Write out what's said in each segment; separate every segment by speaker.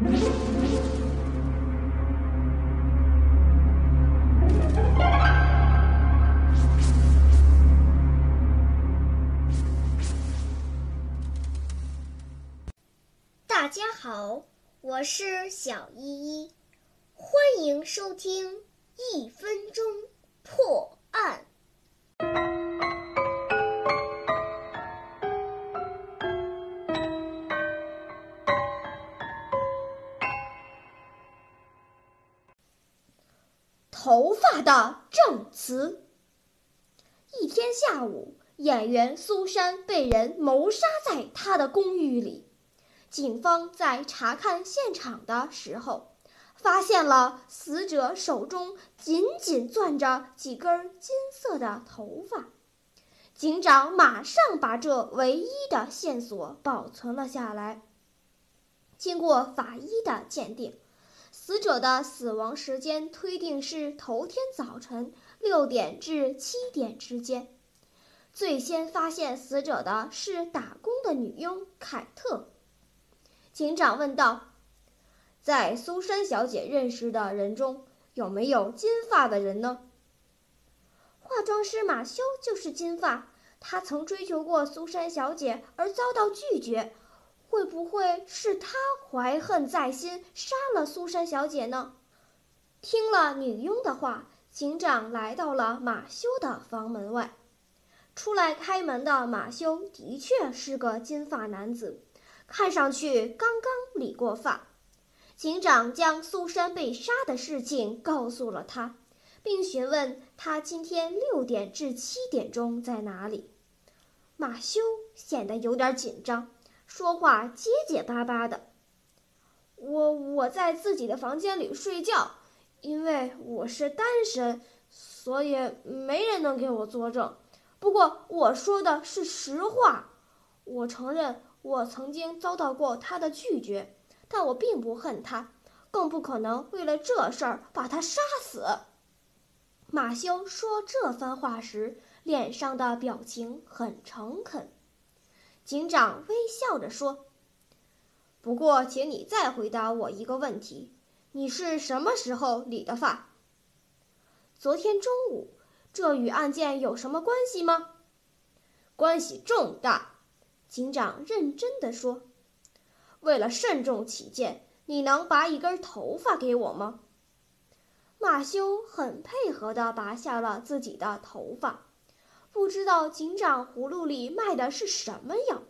Speaker 1: 大家好，我是小依依，欢迎收听一分钟。
Speaker 2: 头发的证词。一天下午，演员苏珊被人谋杀在她的公寓里。警方在查看现场的时候，发现了死者手中紧紧攥着几根金色的头发。警长马上把这唯一的线索保存了下来。经过法医的鉴定，死者的死亡时间推定是头天早晨六点至七点之间。最先发现死者的是打工的女佣凯特。警长问道：“在苏珊小姐认识的人中，有没有金发的人呢？”化妆师马修就是金发，他曾追求过苏珊小姐而遭到拒绝。会不会是他怀恨在心，杀了苏珊小姐呢？听了女佣的话，警长来到了马修的房门外。出来开门的马修的确是个金发男子。看上去刚刚理过发，警长将苏珊被杀的事情告诉了他，并询问他今天六点至七点钟在哪里。马修显得有点紧张，说话结结巴巴的：“我我在自己的房间里睡觉，因为我是单身，所以没人能给我作证。不过我说的是实话，我承认。”我曾经遭到过他的拒绝，但我并不恨他，更不可能为了这事儿把他杀死。马修说这番话时，脸上的表情很诚恳。警长微笑着说：“不过，请你再回答我一个问题：你是什么时候理的发？昨天中午。这与案件有什么关系吗？关系重大。”警长认真地说：“为了慎重起见，你能拔一根头发给我吗？”马修很配合地拔下了自己的头发，不知道警长葫芦里卖的是什么药。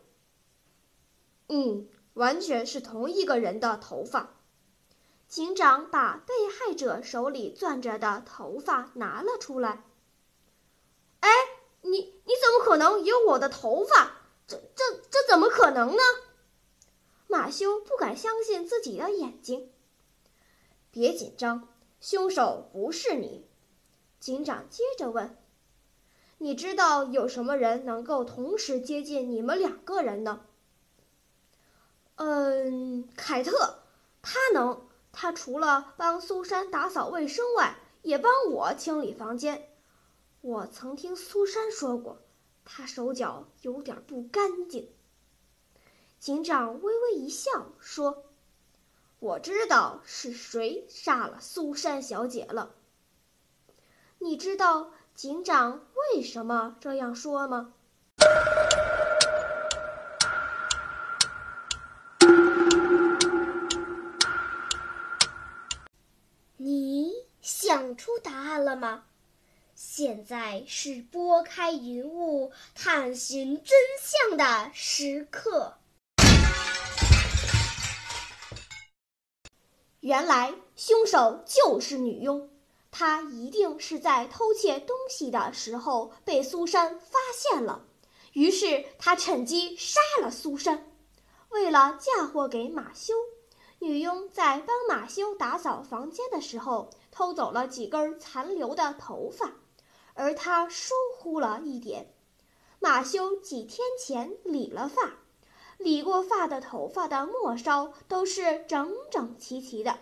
Speaker 2: 嗯，完全是同一个人的头发。警长把被害者手里攥着的头发拿了出来。“哎，你你怎么可能有我的头发？”这这这怎么可能呢？马修不敢相信自己的眼睛。别紧张，凶手不是你。警长接着问：“你知道有什么人能够同时接近你们两个人呢？”嗯，凯特，他能。他除了帮苏珊打扫卫生外，也帮我清理房间。我曾听苏珊说过。他手脚有点不干净。警长微微一笑说：“我知道是谁杀了苏珊小姐了。你知道警长为什么这样说吗？”
Speaker 1: 你想出答案了吗？现在是拨开云雾探寻真相的时刻。
Speaker 2: 原来凶手就是女佣，他一定是在偷窃东西的时候被苏珊发现了，于是他趁机杀了苏珊。为了嫁祸给马修，女佣在帮马修打扫房间的时候偷走了几根残留的头发。而他疏忽了一点，马修几天前理了发，理过发的头发的末梢都是整整齐齐的，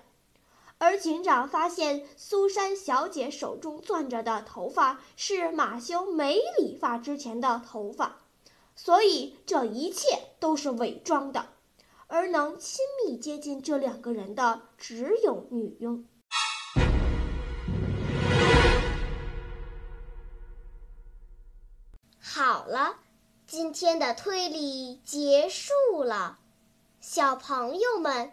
Speaker 2: 而警长发现苏珊小姐手中攥着的头发是马修没理发之前的头发，所以这一切都是伪装的，而能亲密接近这两个人的只有女佣。
Speaker 1: 好了，今天的推理结束了。小朋友们，